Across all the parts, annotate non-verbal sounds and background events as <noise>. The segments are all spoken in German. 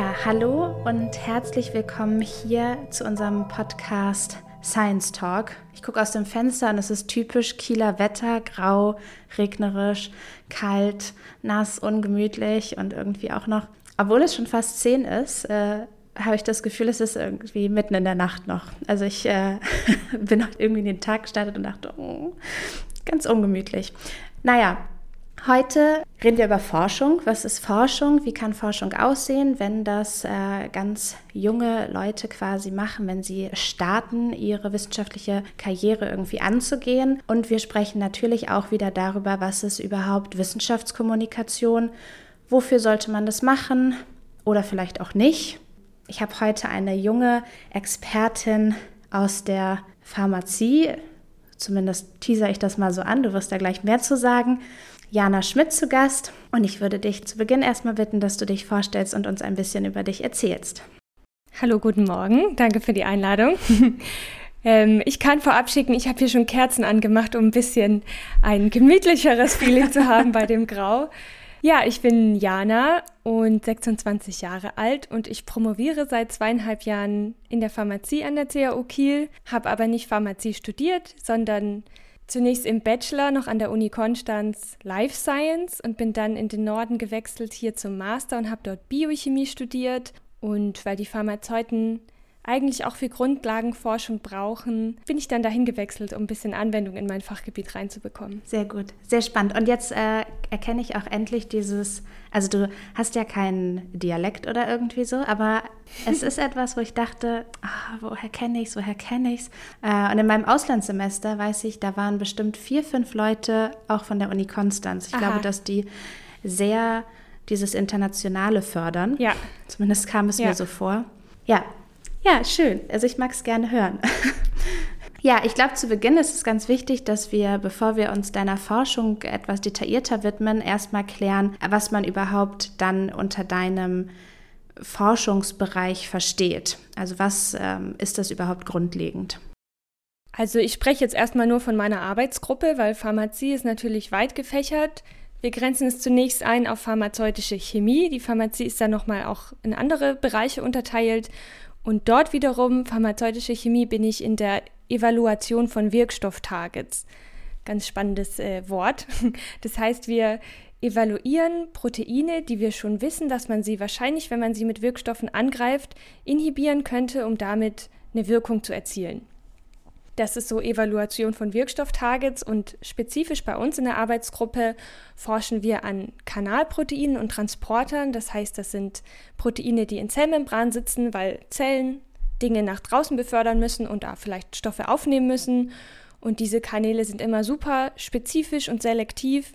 Ja, hallo und herzlich willkommen hier zu unserem Podcast Science Talk. Ich gucke aus dem Fenster und es ist typisch Kieler Wetter, grau, regnerisch, kalt, nass, ungemütlich und irgendwie auch noch, obwohl es schon fast zehn ist, äh, habe ich das Gefühl, es ist irgendwie mitten in der Nacht noch. Also ich äh, <laughs> bin heute irgendwie in den Tag gestartet und dachte, oh, ganz ungemütlich. Naja, Heute reden wir über Forschung. Was ist Forschung? Wie kann Forschung aussehen, wenn das äh, ganz junge Leute quasi machen, wenn sie starten, ihre wissenschaftliche Karriere irgendwie anzugehen? Und wir sprechen natürlich auch wieder darüber, was ist überhaupt Wissenschaftskommunikation? Wofür sollte man das machen oder vielleicht auch nicht? Ich habe heute eine junge Expertin aus der Pharmazie. Zumindest teaser ich das mal so an. Du wirst da gleich mehr zu sagen. Jana Schmidt zu Gast und ich würde dich zu Beginn erstmal bitten, dass du dich vorstellst und uns ein bisschen über dich erzählst. Hallo, guten Morgen. Danke für die Einladung. <laughs> ähm, ich kann vorab schicken, ich habe hier schon Kerzen angemacht, um ein bisschen ein gemütlicheres Feeling zu haben bei dem Grau. Ja, ich bin Jana und 26 Jahre alt und ich promoviere seit zweieinhalb Jahren in der Pharmazie an der CAU Kiel, habe aber nicht Pharmazie studiert, sondern zunächst im Bachelor noch an der Uni Konstanz Life Science und bin dann in den Norden gewechselt hier zum Master und habe dort Biochemie studiert. Und weil die Pharmazeuten eigentlich auch für Grundlagenforschung brauchen, bin ich dann dahin gewechselt, um ein bisschen Anwendung in mein Fachgebiet reinzubekommen. Sehr gut, sehr spannend. Und jetzt äh, erkenne ich auch endlich dieses, also du hast ja keinen Dialekt oder irgendwie so, aber <laughs> es ist etwas, wo ich dachte, oh, woher kenne ich es, woher kenne ich es? Äh, und in meinem Auslandssemester weiß ich, da waren bestimmt vier, fünf Leute auch von der Uni Konstanz. Ich Aha. glaube, dass die sehr dieses Internationale fördern. Ja. Zumindest kam es ja. mir so vor. Ja, ja, schön. Also ich mag es gerne hören. <laughs> ja, ich glaube, zu Beginn ist es ganz wichtig, dass wir, bevor wir uns deiner Forschung etwas detaillierter widmen, erstmal klären, was man überhaupt dann unter deinem Forschungsbereich versteht. Also was ähm, ist das überhaupt grundlegend? Also ich spreche jetzt erstmal nur von meiner Arbeitsgruppe, weil Pharmazie ist natürlich weit gefächert. Wir grenzen es zunächst ein auf pharmazeutische Chemie. Die Pharmazie ist dann nochmal auch in andere Bereiche unterteilt und dort wiederum, pharmazeutische Chemie, bin ich in der Evaluation von Wirkstofftargets. Ganz spannendes äh, Wort. <laughs> Das heißt, wir evaluieren Proteine, die wir schon wissen, dass man sie wahrscheinlich, wenn man sie mit Wirkstoffen angreift, inhibieren könnte, um damit eine Wirkung zu erzielen. Das ist so Evaluation von Wirkstofftargets und spezifisch bei uns in der Arbeitsgruppe forschen wir an Kanalproteinen und Transportern. Das heißt, das sind Proteine, die in Zellmembran sitzen, weil Zellen Dinge nach draußen befördern müssen und da vielleicht Stoffe aufnehmen müssen. Und diese Kanäle sind immer super spezifisch und selektiv.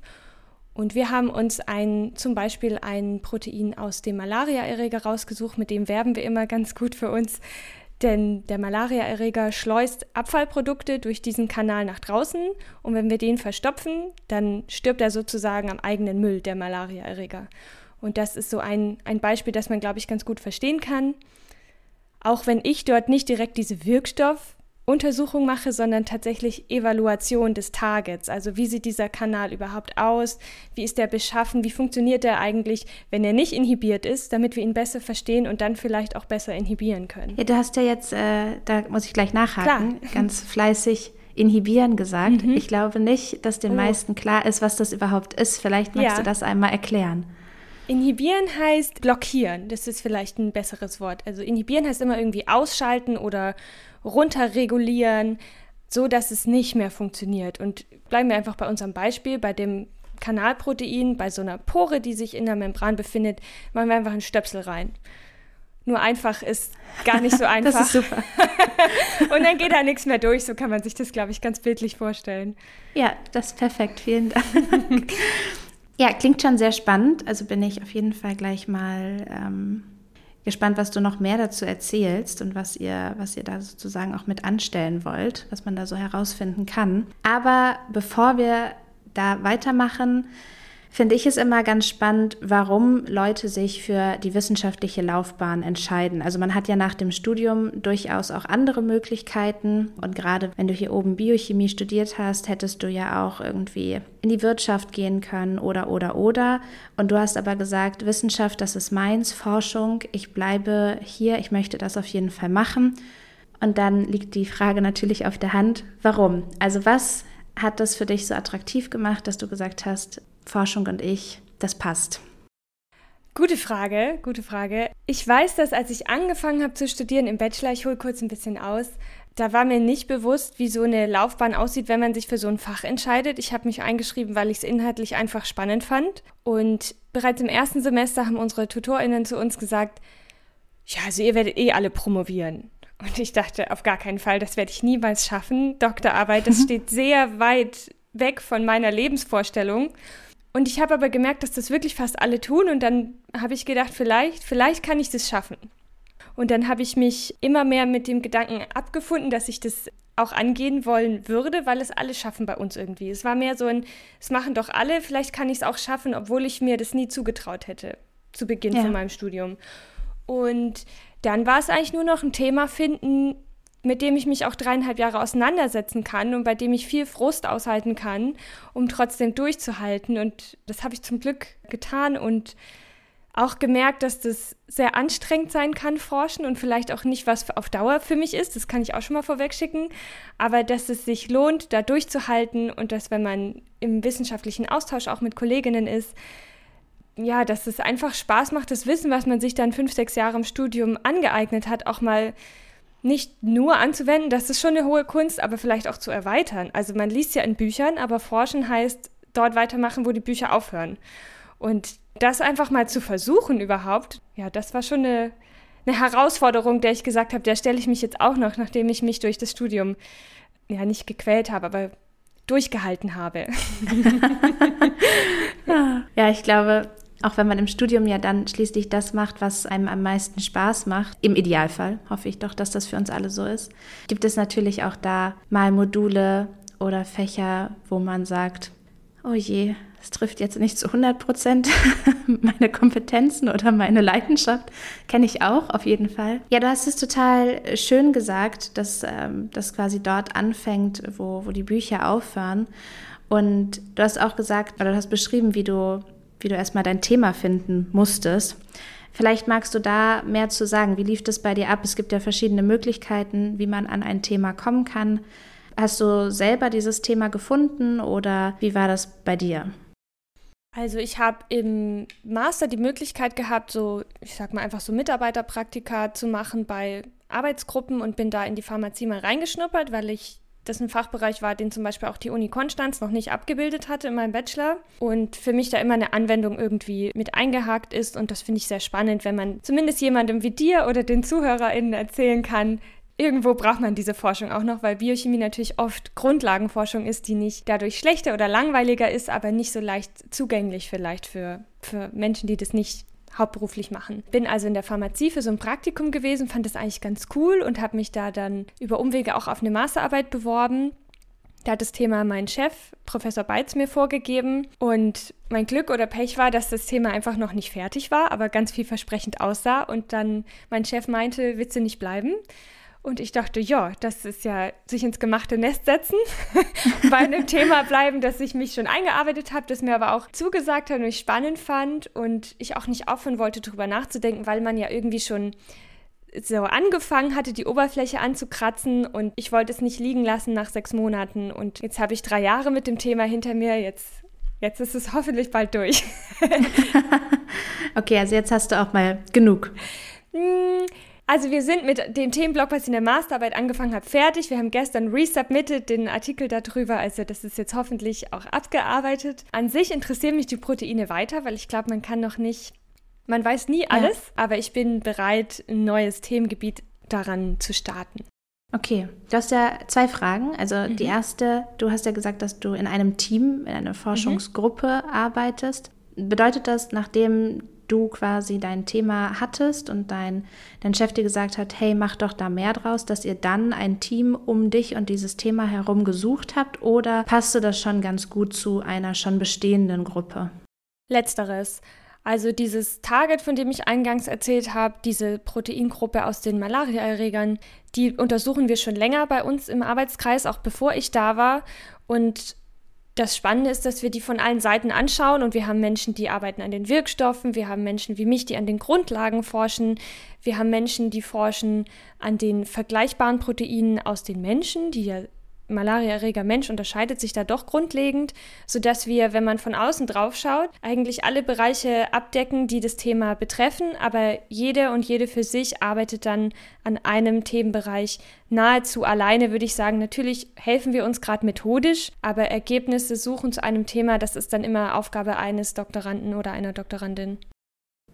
Und wir haben uns ein, zum Beispiel ein Protein aus dem Malariaerreger rausgesucht, mit dem werben wir immer ganz gut für uns. Denn der Malariaerreger schleust Abfallprodukte durch diesen Kanal nach draußen und wenn wir den verstopfen, dann stirbt er sozusagen am eigenen Müll, der Malariaerreger. Und das ist so ein, ein Beispiel, das man, glaube ich, ganz gut verstehen kann. Auch wenn ich dort nicht direkt diese Wirkstoff Untersuchung mache, sondern tatsächlich Evaluation des Targets. Also wie sieht dieser Kanal überhaupt aus? Wie ist der beschaffen? Wie funktioniert er eigentlich, wenn er nicht inhibiert ist, damit wir ihn besser verstehen und dann vielleicht auch besser inhibieren können? Ja, du hast ja jetzt, äh, da muss ich gleich nachhaken, Klar. <laughs> ganz fleißig inhibieren gesagt. Mhm. Ich glaube nicht, dass den oh. meisten klar ist, was das überhaupt ist. Vielleicht magst ja. du das einmal erklären. Inhibieren heißt blockieren. Das ist vielleicht ein besseres Wort. Also inhibieren heißt immer irgendwie ausschalten oder runterregulieren, so dass es nicht mehr funktioniert. Und bleiben wir einfach bei unserem Beispiel, bei dem Kanalprotein, bei so einer Pore, die sich in der Membran befindet, machen wir einfach einen Stöpsel rein. Nur einfach ist gar nicht so einfach. <laughs> das ist super. <laughs> und dann geht da nichts mehr durch. So kann man sich das, glaube ich, ganz bildlich vorstellen. Ja, das ist perfekt. Vielen Dank. <laughs> ja, klingt schon sehr spannend. Also bin ich auf jeden Fall gleich mal ähm, gespannt, was du noch mehr dazu erzählst und was ihr, was ihr da sozusagen auch mit anstellen wollt, was man da so herausfinden kann. Aber bevor wir da weitermachen, finde ich es immer ganz spannend, warum Leute sich für die wissenschaftliche Laufbahn entscheiden. Also man hat ja nach dem Studium durchaus auch andere Möglichkeiten. Und gerade wenn du hier oben Biochemie studiert hast, hättest du ja auch irgendwie in die Wirtschaft gehen können oder oder oder. Und du hast aber gesagt, Wissenschaft, das ist meins, Forschung, ich bleibe hier, ich möchte das auf jeden Fall machen. Und dann liegt die Frage natürlich auf der Hand, warum? Also was hat das für dich so attraktiv gemacht, dass du gesagt hast, Forschung und ich, das passt? Gute Frage, gute Frage. Ich weiß, dass als ich angefangen habe zu studieren im Bachelor, ich hole kurz ein bisschen aus, da war mir nicht bewusst, wie so eine Laufbahn aussieht, wenn man sich für so ein Fach entscheidet. Ich habe mich eingeschrieben, weil ich es inhaltlich einfach spannend fand. Und bereits im ersten Semester haben unsere TutorInnen zu uns gesagt, ja, also ihr werdet eh alle promovieren. Und ich dachte, auf gar keinen Fall, das werde ich niemals schaffen. Doktorarbeit, das <laughs> steht sehr weit weg von meiner Lebensvorstellung. Und ich habe aber gemerkt, dass das wirklich fast alle tun. Und dann habe ich gedacht, vielleicht, vielleicht kann ich das schaffen. Und dann habe ich mich immer mehr mit dem Gedanken abgefunden, dass ich das auch angehen wollen würde, weil es alle schaffen bei uns irgendwie. Es war mehr so ein, es machen doch alle, vielleicht kann ich es auch schaffen, obwohl ich mir das nie zugetraut hätte zu Beginn ja. von meinem Studium. Und dann war es eigentlich nur noch ein Thema finden, mit dem ich mich auch dreieinhalb Jahre auseinandersetzen kann und bei dem ich viel Frust aushalten kann, um trotzdem durchzuhalten. Und das habe ich zum Glück getan und auch gemerkt, dass das sehr anstrengend sein kann, forschen und vielleicht auch nicht was auf Dauer für mich ist. Das kann ich auch schon mal vorwegschicken. Aber dass es sich lohnt, da durchzuhalten und dass, wenn man im wissenschaftlichen Austausch auch mit Kolleginnen ist, ja, dass es einfach Spaß macht, das Wissen, was man sich dann fünf, sechs Jahre im Studium angeeignet hat, auch mal nicht nur anzuwenden, das ist schon eine hohe Kunst, aber vielleicht auch zu erweitern. Also man liest ja in Büchern, aber forschen heißt dort weitermachen, wo die Bücher aufhören. Und das einfach mal zu versuchen überhaupt, ja, das war schon eine, eine Herausforderung, der ich gesagt habe, der stelle ich mich jetzt auch noch, nachdem ich mich durch das Studium ja nicht gequält habe, aber durchgehalten habe. <laughs> ja, ich glaube, auch wenn man im Studium ja dann schließlich das macht, was einem am meisten Spaß macht, im Idealfall hoffe ich doch, dass das für uns alle so ist, gibt es natürlich auch da mal Module oder Fächer, wo man sagt, oh je, es trifft jetzt nicht zu 100 Prozent <laughs> meine Kompetenzen oder meine Leidenschaft. Kenne ich auch, auf jeden Fall. Ja, du hast es total schön gesagt, dass ähm, das quasi dort anfängt, wo, wo die Bücher aufhören. Und du hast auch gesagt, oder du hast beschrieben, wie du wie du erstmal dein Thema finden musstest. Vielleicht magst du da mehr zu sagen. Wie lief das bei dir ab? Es gibt ja verschiedene Möglichkeiten, wie man an ein Thema kommen kann. Hast du selber dieses Thema gefunden oder wie war das bei dir? Also ich habe im Master die Möglichkeit gehabt, so, ich sag mal einfach so Mitarbeiterpraktika zu machen bei Arbeitsgruppen und bin da in die Pharmazie mal reingeschnuppert, weil ich das ein Fachbereich war, den zum Beispiel auch die Uni Konstanz noch nicht abgebildet hatte in meinem Bachelor. Und für mich da immer eine Anwendung irgendwie mit eingehakt ist. Und das finde ich sehr spannend, wenn man zumindest jemandem wie dir oder den ZuhörerInnen erzählen kann, Irgendwo braucht man diese Forschung auch noch, weil Biochemie natürlich oft Grundlagenforschung ist, die nicht dadurch schlechter oder langweiliger ist, aber nicht so leicht zugänglich vielleicht für, für Menschen, die das nicht hauptberuflich machen. Bin also in der Pharmazie für so ein Praktikum gewesen, fand das eigentlich ganz cool und habe mich da dann über Umwege auch auf eine Masterarbeit beworben. Da hat das Thema mein Chef, Professor Beitz, mir vorgegeben. Und mein Glück oder Pech war, dass das Thema einfach noch nicht fertig war, aber ganz vielversprechend aussah. Und dann mein Chef meinte, willst du nicht bleiben? Und ich dachte, ja, das ist ja sich ins gemachte Nest setzen, <laughs> bei einem Thema bleiben, das ich mich schon eingearbeitet habe, das mir aber auch zugesagt hat und ich spannend fand und ich auch nicht aufhören wollte, darüber nachzudenken, weil man ja irgendwie schon so angefangen hatte, die Oberfläche anzukratzen und ich wollte es nicht liegen lassen nach sechs Monaten und jetzt habe ich drei Jahre mit dem Thema hinter mir, jetzt, jetzt ist es hoffentlich bald durch. <laughs> okay, also jetzt hast du auch mal genug. Also wir sind mit dem Themenblock, was ich in der Masterarbeit angefangen habe, fertig. Wir haben gestern resubmitted den Artikel darüber. Also das ist jetzt hoffentlich auch abgearbeitet. An sich interessieren mich die Proteine weiter, weil ich glaube, man kann noch nicht, man weiß nie alles, ja. aber ich bin bereit, ein neues Themengebiet daran zu starten. Okay, du hast ja zwei Fragen. Also mhm. die erste, du hast ja gesagt, dass du in einem Team, in einer Forschungsgruppe mhm. arbeitest. Bedeutet das, nachdem du quasi dein Thema hattest und dein, dein Chef dir gesagt hat, hey, mach doch da mehr draus, dass ihr dann ein Team um dich und dieses Thema herum gesucht habt oder passte das schon ganz gut zu einer schon bestehenden Gruppe? Letzteres. Also dieses Target, von dem ich eingangs erzählt habe, diese Proteingruppe aus den Malariaerregern, die untersuchen wir schon länger bei uns im Arbeitskreis, auch bevor ich da war. Und das Spannende ist, dass wir die von allen Seiten anschauen und wir haben Menschen, die arbeiten an den Wirkstoffen, wir haben Menschen wie mich, die an den Grundlagen forschen, wir haben Menschen, die forschen an den vergleichbaren Proteinen aus den Menschen, die ja Malariaerreger Mensch unterscheidet sich da doch grundlegend, sodass wir, wenn man von außen drauf schaut, eigentlich alle Bereiche abdecken, die das Thema betreffen, aber jede und jede für sich arbeitet dann an einem Themenbereich nahezu alleine, würde ich sagen. Natürlich helfen wir uns gerade methodisch, aber Ergebnisse suchen zu einem Thema, das ist dann immer Aufgabe eines Doktoranden oder einer Doktorandin.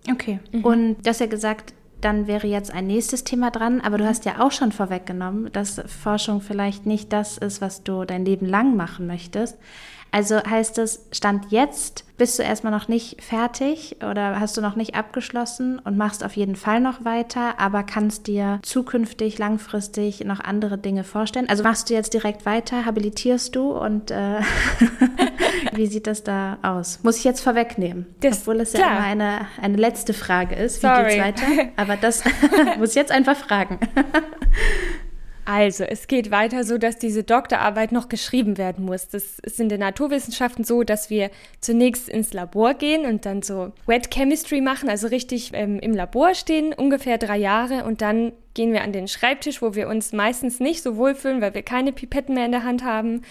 Okay. Mhm. Und du hast ja gesagt, dann wäre jetzt ein nächstes Thema dran. Aber du hast ja auch schon vorweggenommen, dass Forschung vielleicht nicht das ist, was du dein Leben lang machen möchtest. Also heißt es, Stand jetzt bist du erstmal noch nicht fertig oder hast du noch nicht abgeschlossen und machst auf jeden Fall noch weiter, aber kannst dir zukünftig, langfristig noch andere Dinge vorstellen. Also machst du jetzt direkt weiter, habilitierst du und äh, <laughs> wie sieht das da aus? Muss ich jetzt vorwegnehmen, das, obwohl es klar. ja immer eine, eine letzte Frage ist. Wie Sorry. geht's weiter? <laughs> Aber das <laughs> muss ich jetzt einfach fragen. Also, es geht weiter so, dass diese Doktorarbeit noch geschrieben werden muss. Das ist in den Naturwissenschaften so, dass wir zunächst ins Labor gehen und dann so Wet Chemistry machen, also richtig ähm, im Labor stehen, ungefähr drei Jahre und dann gehen wir an den Schreibtisch, wo wir uns meistens nicht so wohlfühlen, weil wir keine Pipetten mehr in der Hand haben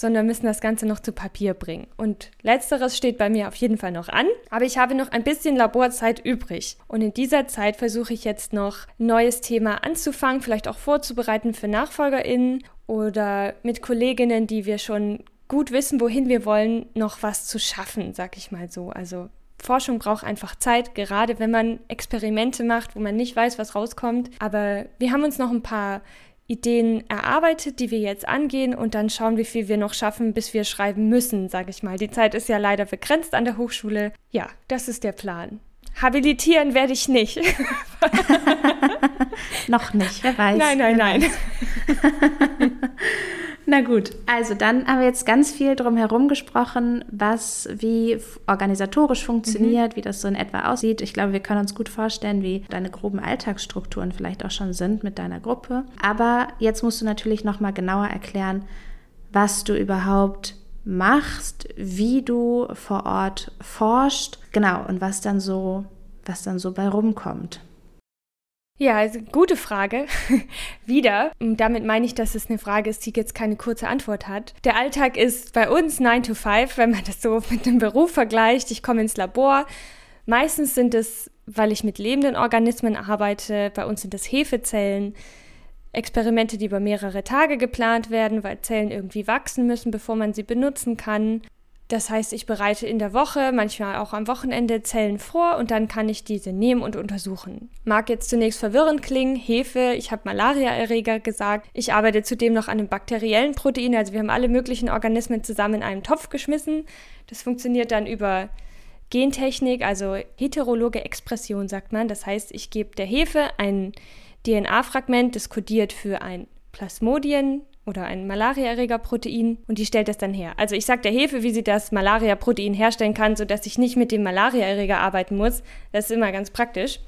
sondern müssen das Ganze noch zu Papier bringen. Und letzteres steht bei mir auf jeden Fall noch an, aber ich habe noch ein bisschen Laborzeit übrig. Und in dieser Zeit versuche ich jetzt noch ein neues Thema anzufangen, vielleicht auch vorzubereiten für NachfolgerInnen oder mit Kolleginnen, die wir schon gut wissen, wohin wir wollen, noch was zu schaffen, sag ich mal so. Also Forschung braucht einfach Zeit, gerade wenn man Experimente macht, wo man nicht weiß, was rauskommt. Aber wir haben uns noch ein paar Ideen erarbeitet, die wir jetzt angehen und dann schauen, wie viel wir noch schaffen, bis wir schreiben müssen, sage ich mal. Die Zeit ist ja leider begrenzt an der Hochschule. Ja, das ist der Plan. Habilitieren werde ich nicht. <laughs> noch nicht, wer weiß. Nein, nein, nein. <laughs> Na gut, also dann haben wir jetzt ganz viel drum herum gesprochen, was wie organisatorisch funktioniert, mhm. wie das so in etwa aussieht. Ich glaube, wir können uns gut vorstellen, wie deine groben Alltagsstrukturen vielleicht auch schon sind mit deiner Gruppe. Aber jetzt musst du natürlich noch mal genauer erklären, was du überhaupt machst, wie du vor Ort forscht, genau und was dann so was dann so bei rumkommt. Ja, also gute Frage. <laughs> Wieder. Und damit meine ich, dass es eine Frage ist, die jetzt keine kurze Antwort hat. Der Alltag ist bei uns 9 to 5, wenn man das so <laughs> mit dem Beruf vergleicht. Ich komme ins Labor. Meistens sind es, weil ich mit lebenden Organismen arbeite, bei uns sind es Hefezellen. Experimente, die über mehrere Tage geplant werden, weil Zellen irgendwie wachsen müssen, bevor man sie benutzen kann. Das heißt, ich bereite in der Woche, manchmal auch am Wochenende Zellen vor und dann kann ich diese nehmen und untersuchen. Mag jetzt zunächst verwirrend klingen, Hefe, ich habe Malariaerreger gesagt. Ich arbeite zudem noch an einem bakteriellen Protein, also wir haben alle möglichen Organismen zusammen in einen Topf geschmissen. Das funktioniert dann über Gentechnik, also heterologe Expression sagt man. Das heißt, ich gebe der Hefe ein DNA-Fragment, das kodiert für ein Plasmodien, oder ein Malariaerregerprotein und die stellt das dann her. Also ich sage der Hefe, wie sie das Malariaprotein herstellen kann, sodass ich nicht mit dem Malariaerreger arbeiten muss. Das ist immer ganz praktisch,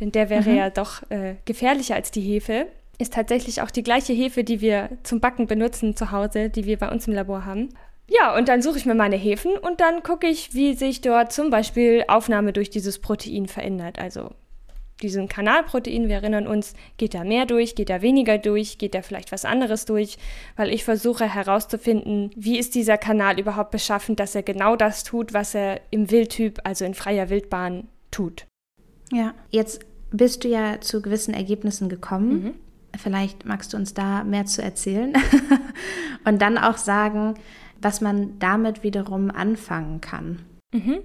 denn der wäre mhm. ja doch äh, gefährlicher als die Hefe. Ist tatsächlich auch die gleiche Hefe, die wir zum Backen benutzen zu Hause, die wir bei uns im Labor haben. Ja, und dann suche ich mir meine Hefen und dann gucke ich, wie sich dort zum Beispiel Aufnahme durch dieses Protein verändert. Also diesen Kanalprotein, wir erinnern uns, geht da mehr durch, geht da weniger durch, geht da vielleicht was anderes durch, weil ich versuche herauszufinden, wie ist dieser Kanal überhaupt beschaffen, dass er genau das tut, was er im Wildtyp, also in freier Wildbahn, tut. Ja, jetzt bist du ja zu gewissen Ergebnissen gekommen. Mhm. Vielleicht magst du uns da mehr zu erzählen <laughs> und dann auch sagen, was man damit wiederum anfangen kann. Mhm.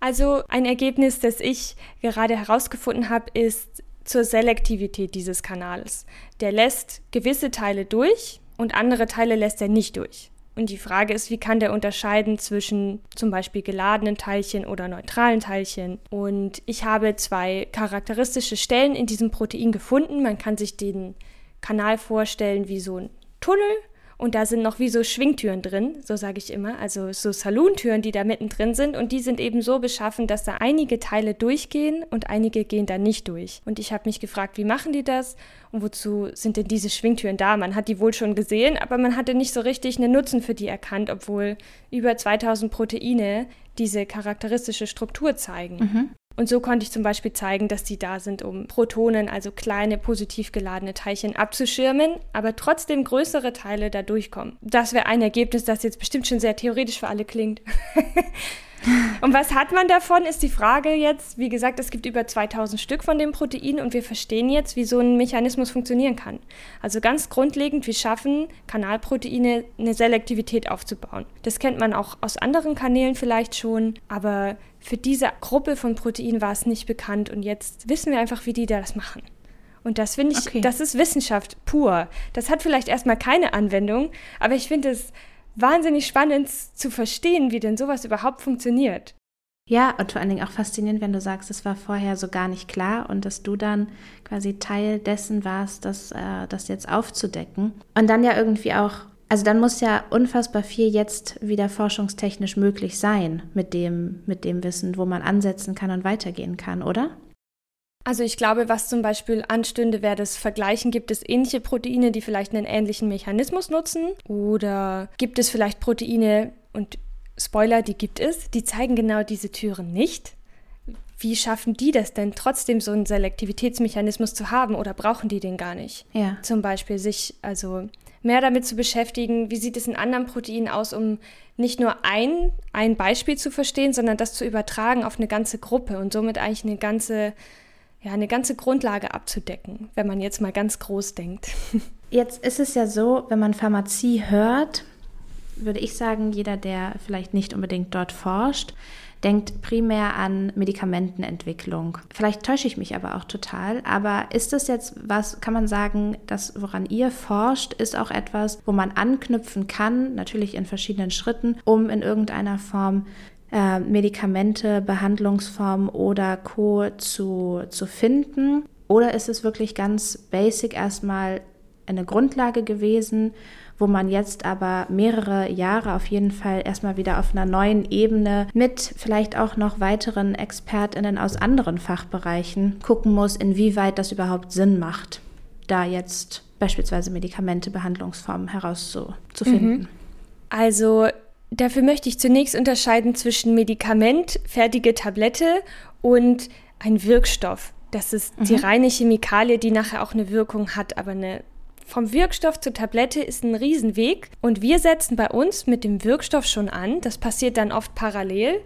Also ein Ergebnis, das ich gerade herausgefunden habe, ist zur Selektivität dieses Kanals. Der lässt gewisse Teile durch und andere Teile lässt er nicht durch. Und die Frage ist, wie kann der unterscheiden zwischen zum Beispiel geladenen Teilchen oder neutralen Teilchen? Und ich habe zwei charakteristische Stellen in diesem Protein gefunden. Man kann sich den Kanal vorstellen wie so ein Tunnel Und da sind noch wie so Schwingtüren drin, so sage ich immer, also so Salontüren, die da mittendrin sind. Und die sind eben so beschaffen, dass da einige Teile durchgehen und einige gehen da nicht durch. Und ich habe mich gefragt, wie machen die das und wozu sind denn diese Schwingtüren da? Man hat die wohl schon gesehen, aber man hatte nicht so richtig einen Nutzen für die erkannt, obwohl über 2000 Proteine diese charakteristische Struktur zeigen. Mhm. Und so konnte ich zum Beispiel zeigen, dass die da sind, um Protonen, also kleine positiv geladene Teilchen, abzuschirmen, aber trotzdem größere Teile da durchkommen. Das wäre ein Ergebnis, das jetzt bestimmt schon sehr theoretisch für alle klingt. <laughs> <laughs> Und was hat man davon, ist die Frage jetzt. Wie gesagt, es gibt über 2000 Stück von dem Protein und wir verstehen jetzt, wie so ein Mechanismus funktionieren kann. Also ganz grundlegend, wir schaffen Kanalproteine eine Selektivität aufzubauen. Das kennt man auch aus anderen Kanälen vielleicht schon, aber für diese Gruppe von Proteinen war es nicht bekannt und jetzt wissen wir einfach, wie die das machen. Und das finde ich, okay. das ist Wissenschaft pur. Das hat vielleicht erstmal keine Anwendung, aber ich finde es wahnsinnig spannend zu verstehen, wie denn sowas überhaupt funktioniert. Ja, und vor allen Dingen auch faszinierend, wenn du sagst, es war vorher so gar nicht klar und dass du dann quasi Teil dessen warst, das, äh, das jetzt aufzudecken. Und dann ja irgendwie auch, also dann muss ja unfassbar viel jetzt wieder forschungstechnisch möglich sein mit dem, mit dem Wissen, wo man ansetzen kann und weitergehen kann, oder? Also ich glaube, was zum Beispiel anstünde, wäre das Vergleichen, gibt es ähnliche Proteine, die vielleicht einen ähnlichen Mechanismus nutzen? Oder gibt es vielleicht Proteine und Spoiler, die gibt es, die zeigen genau diese Türen nicht? Wie schaffen die das denn trotzdem so einen Selektivitätsmechanismus zu haben oder brauchen die den gar nicht? Ja. Zum Beispiel sich also mehr damit zu beschäftigen, wie sieht es in anderen Proteinen aus, um nicht nur ein, ein Beispiel zu verstehen, sondern das zu übertragen auf eine ganze Gruppe und somit eigentlich eine ganze ja, eine ganze Grundlage abzudecken, wenn man jetzt mal ganz groß denkt. <laughs> Jetzt ist es ja so, wenn man Pharmazie hört, würde ich sagen, jeder, der vielleicht nicht unbedingt dort forscht, denkt primär an Medikamentenentwicklung. Vielleicht täusche ich mich aber auch total. Aber ist das jetzt was, kann man sagen, das, woran ihr forscht, ist auch etwas, wo man anknüpfen kann, natürlich in verschiedenen Schritten, um in irgendeiner Form äh, Medikamente, Behandlungsformen oder Co. Zu, zu finden? Oder ist es wirklich ganz basic erstmal eine Grundlage gewesen, wo man jetzt aber mehrere Jahre auf jeden Fall erstmal wieder auf einer neuen Ebene mit vielleicht auch noch weiteren Expertinnen aus anderen Fachbereichen gucken muss, inwieweit das überhaupt Sinn macht, da jetzt beispielsweise Medikamente, Behandlungsformen herauszufinden. Mhm. Also Dafür möchte ich zunächst unterscheiden zwischen Medikament, fertige Tablette und ein Wirkstoff. Das ist mhm. die reine Chemikalie, die nachher auch eine Wirkung hat, aber eine vom Wirkstoff zur Tablette ist ein Riesenweg und wir setzen bei uns mit dem Wirkstoff schon an. Das passiert dann oft parallel,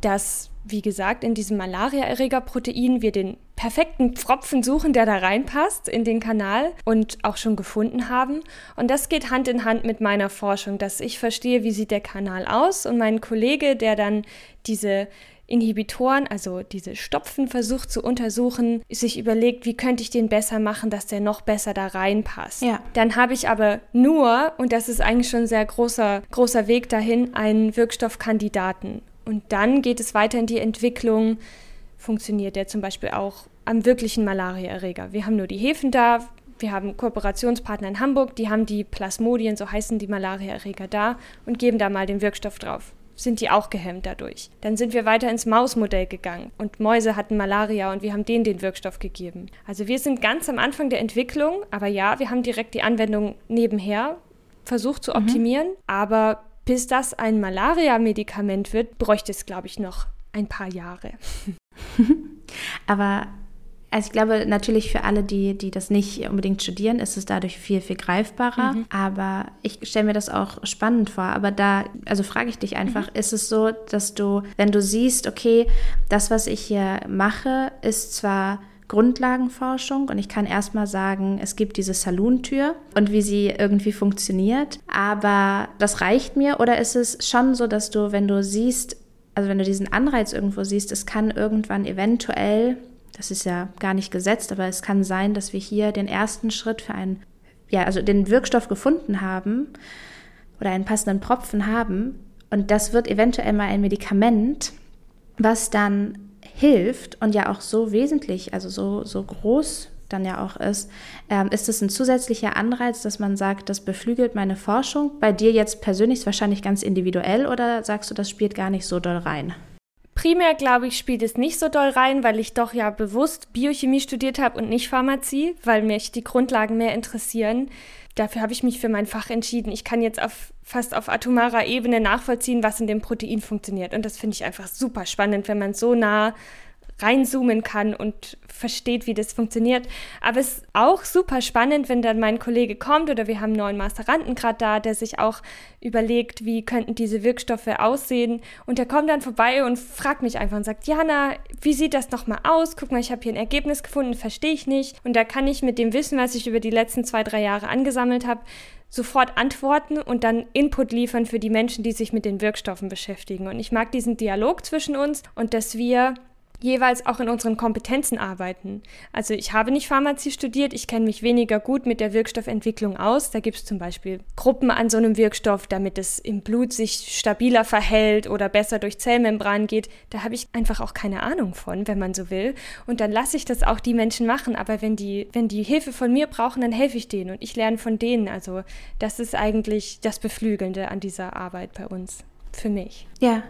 dass wie gesagt, in diesem Malaria-Erreger-Protein wir den perfekten Pfropfen suchen, der da reinpasst in den Kanal und auch schon gefunden haben. Und das geht Hand in Hand mit meiner Forschung, dass ich verstehe, wie sieht der Kanal aus und mein Kollege, der dann diese Inhibitoren, also diese Stopfen versucht zu untersuchen, sich überlegt, wie könnte ich den besser machen, dass der noch besser da reinpasst. Ja. Dann habe ich aber nur, und das ist eigentlich schon ein sehr großer, großer Weg dahin, einen Wirkstoffkandidaten. Und dann geht es weiter in die Entwicklung. Funktioniert der zum Beispiel auch am wirklichen Malariaerreger? Wir haben nur die Hefen da. Wir haben Kooperationspartner in Hamburg, die haben die Plasmodien, so heißen die Malariaerreger da und geben da mal den Wirkstoff drauf. Sind die auch gehemmt dadurch? Dann sind wir weiter ins Mausmodell gegangen und Mäuse hatten Malaria und wir haben denen den Wirkstoff gegeben. Also wir sind ganz am Anfang der Entwicklung, aber ja, wir haben direkt die Anwendung nebenher versucht zu mhm. optimieren, mhm. aber bis das ein Malaria-Medikament wird, bräuchte es, glaube ich, noch ein paar Jahre. <laughs> Aber also ich glaube, natürlich für alle, die, die das nicht unbedingt studieren, ist es dadurch viel, viel greifbarer. Mhm. Aber ich stelle mir das auch spannend vor. Aber da, also frage ich dich einfach, mhm. ist es so, dass du, wenn du siehst, okay, das, was ich hier mache, ist zwar Grundlagenforschung. Und ich kann erstmal sagen, es gibt diese Salontür und wie sie irgendwie funktioniert, aber das reicht mir. Oder ist es schon so, dass du, wenn du siehst, also wenn du diesen Anreiz irgendwo siehst, es kann irgendwann eventuell, das ist ja gar nicht gesetzt, aber es kann sein, dass wir hier den ersten Schritt für einen, ja, also den Wirkstoff gefunden haben oder einen passenden Propfen haben. Und das wird eventuell mal ein Medikament, was dann hilft und ja auch so wesentlich, also so, so groß dann ja auch ist. Ähm, ist es ein zusätzlicher Anreiz, dass man sagt, das beflügelt meine Forschung? Bei dir jetzt persönlich ist wahrscheinlich ganz individuell oder sagst du, das spielt gar nicht so doll rein? Primär, glaube ich, spielt es nicht so doll rein, weil ich doch ja bewusst Biochemie studiert habe und nicht Pharmazie, weil mich die Grundlagen mehr interessieren. Dafür habe ich mich für mein Fach entschieden. Ich kann jetzt auf, fast auf atomarer Ebene nachvollziehen, was in dem Protein funktioniert. Und das finde ich einfach super spannend, wenn man so nah reinzoomen kann und versteht, wie das funktioniert. Aber es ist auch super spannend, wenn dann mein Kollege kommt oder wir haben einen neuen Masteranden gerade da, der sich auch überlegt, wie könnten diese Wirkstoffe aussehen. Und der kommt dann vorbei und fragt mich einfach und sagt, Jana, wie sieht das nochmal aus? Guck mal, ich habe hier ein Ergebnis gefunden, verstehe ich nicht. Und da kann ich mit dem Wissen, was ich über die letzten zwei, drei Jahre angesammelt habe, sofort antworten und dann Input liefern für die Menschen, die sich mit den Wirkstoffen beschäftigen. Und ich mag diesen Dialog zwischen uns und dass wir jeweils auch in unseren Kompetenzen arbeiten. Also ich habe nicht Pharmazie studiert, ich kenne mich weniger gut mit der Wirkstoffentwicklung aus. Da gibt es zum Beispiel Gruppen an so einem Wirkstoff, damit es im Blut sich stabiler verhält oder besser durch Zellmembran geht. Da habe ich einfach auch keine Ahnung von, wenn man so will. Und dann lasse ich das auch die Menschen machen. Aber wenn die, wenn die Hilfe von mir brauchen, dann helfe ich denen und ich lerne von denen. Also das ist eigentlich das Beflügelnde an dieser Arbeit bei uns. Für mich. Ja,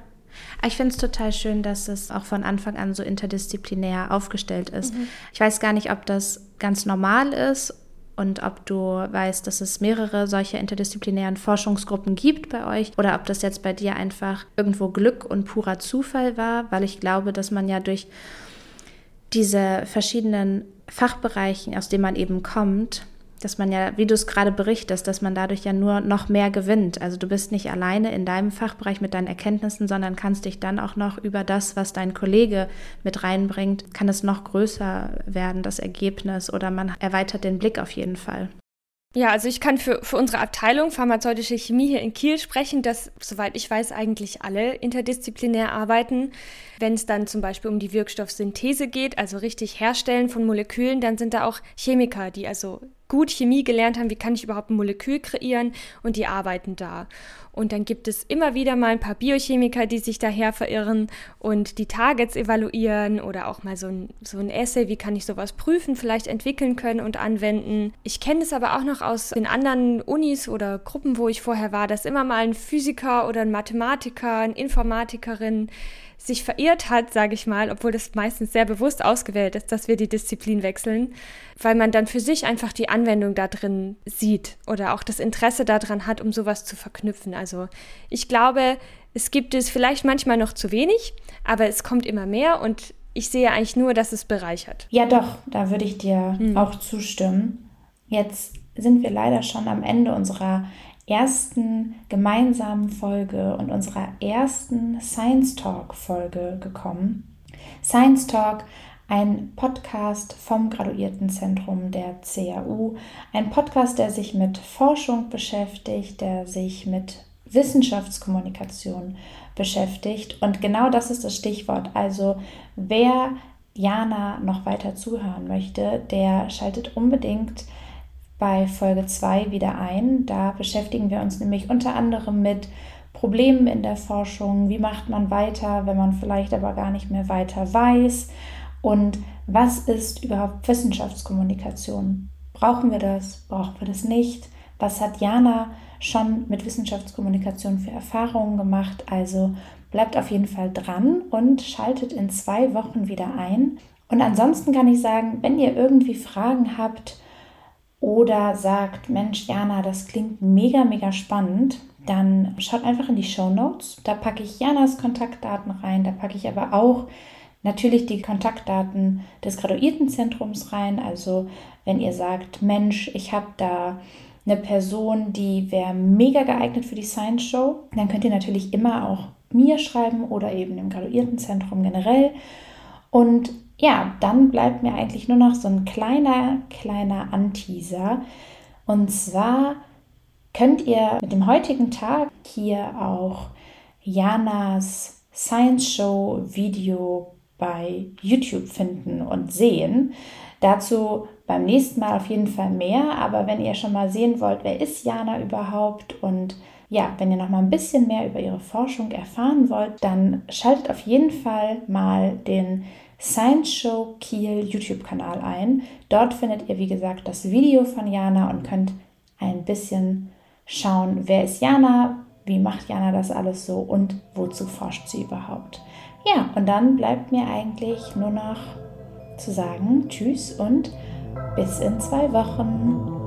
ich finde es total schön, dass es auch von Anfang an so interdisziplinär aufgestellt ist. Mhm. Ich weiß gar nicht, ob das ganz normal ist und ob du weißt, dass es mehrere solcher interdisziplinären Forschungsgruppen gibt bei euch oder ob das jetzt bei dir einfach irgendwo Glück und purer Zufall war, weil ich glaube, dass man ja durch diese verschiedenen Fachbereichen, aus denen man eben kommt, dass man ja, wie du es gerade berichtest, dass man dadurch ja nur noch mehr gewinnt. Also du bist nicht alleine in deinem Fachbereich mit deinen Erkenntnissen, sondern kannst dich dann auch noch über das, was dein Kollege mit reinbringt, kann es noch größer werden, das Ergebnis, oder man erweitert den Blick auf jeden Fall. Ja, also ich kann für, für unsere Abteilung pharmazeutische Chemie hier in Kiel sprechen, dass, soweit ich weiß, eigentlich alle interdisziplinär arbeiten. Wenn es dann zum Beispiel um die Wirkstoffsynthese geht, also richtig Herstellen von Molekülen, dann sind da auch Chemiker, die also gut Chemie gelernt haben, wie kann ich überhaupt ein Molekül kreieren und die arbeiten da. Und dann gibt es immer wieder mal ein paar Biochemiker, die sich daher verirren und die Targets evaluieren oder auch mal so ein, so ein Essay, wie kann ich sowas prüfen, vielleicht entwickeln können und anwenden. Ich kenne es aber auch noch aus den anderen Unis oder Gruppen, wo ich vorher war, dass immer mal ein Physiker oder ein Mathematiker, eine Informatikerin sich verirrt hat, sage ich mal, obwohl das meistens sehr bewusst ausgewählt ist, dass wir die Disziplin wechseln, weil man dann für sich einfach die Anwendung da drin sieht oder auch das Interesse daran hat, um sowas zu verknüpfen. Also ich glaube, es gibt es vielleicht manchmal noch zu wenig, aber es kommt immer mehr und ich sehe eigentlich nur, dass es bereichert. Ja, doch, da würde ich dir hm. auch zustimmen. Jetzt sind wir leider schon am Ende unserer ersten gemeinsamen Folge und unserer ersten Science Talk Folge gekommen. Science Talk, ein Podcast vom Graduiertenzentrum der CAU, ein Podcast, der sich mit Forschung beschäftigt, der sich mit Wissenschaftskommunikation beschäftigt. Und genau das ist das Stichwort. Also wer Jana noch weiter zuhören möchte, der schaltet unbedingt bei Folge 2 wieder ein. Da beschäftigen wir uns nämlich unter anderem mit Problemen in der Forschung, wie macht man weiter, wenn man vielleicht aber gar nicht mehr weiter weiß und was ist überhaupt Wissenschaftskommunikation? Brauchen wir das? Brauchen wir das nicht? Was hat Jana schon mit Wissenschaftskommunikation für Erfahrungen gemacht? Also bleibt auf jeden Fall dran und schaltet in zwei Wochen wieder ein. Und ansonsten kann ich sagen, wenn ihr irgendwie Fragen habt, oder sagt, Mensch, Jana, das klingt mega, mega spannend, dann schaut einfach in die Show Notes. Da packe ich Janas Kontaktdaten rein, da packe ich aber auch natürlich die Kontaktdaten des Graduiertenzentrums rein. Also wenn ihr sagt, Mensch, ich habe da eine Person, die wäre mega geeignet für die Science Show, dann könnt ihr natürlich immer auch mir schreiben oder eben im Graduiertenzentrum generell. Und ja, dann bleibt mir eigentlich nur noch so ein kleiner, kleiner Anteaser. Und zwar könnt ihr mit dem heutigen Tag hier auch Janas Science Show Video bei YouTube finden und sehen. Dazu beim nächsten Mal auf jeden Fall mehr. Aber wenn ihr schon mal sehen wollt, wer ist Jana überhaupt und ja, wenn ihr noch mal ein bisschen mehr über ihre Forschung erfahren wollt, dann schaltet auf jeden Fall mal den Science Show Kiel YouTube-Kanal ein. Dort findet ihr, wie gesagt, das Video von Jana und könnt ein bisschen schauen, wer ist Jana, wie macht Jana das alles so und wozu forscht sie überhaupt. Ja, und dann bleibt mir eigentlich nur noch zu sagen Tschüss und bis in zwei Wochen.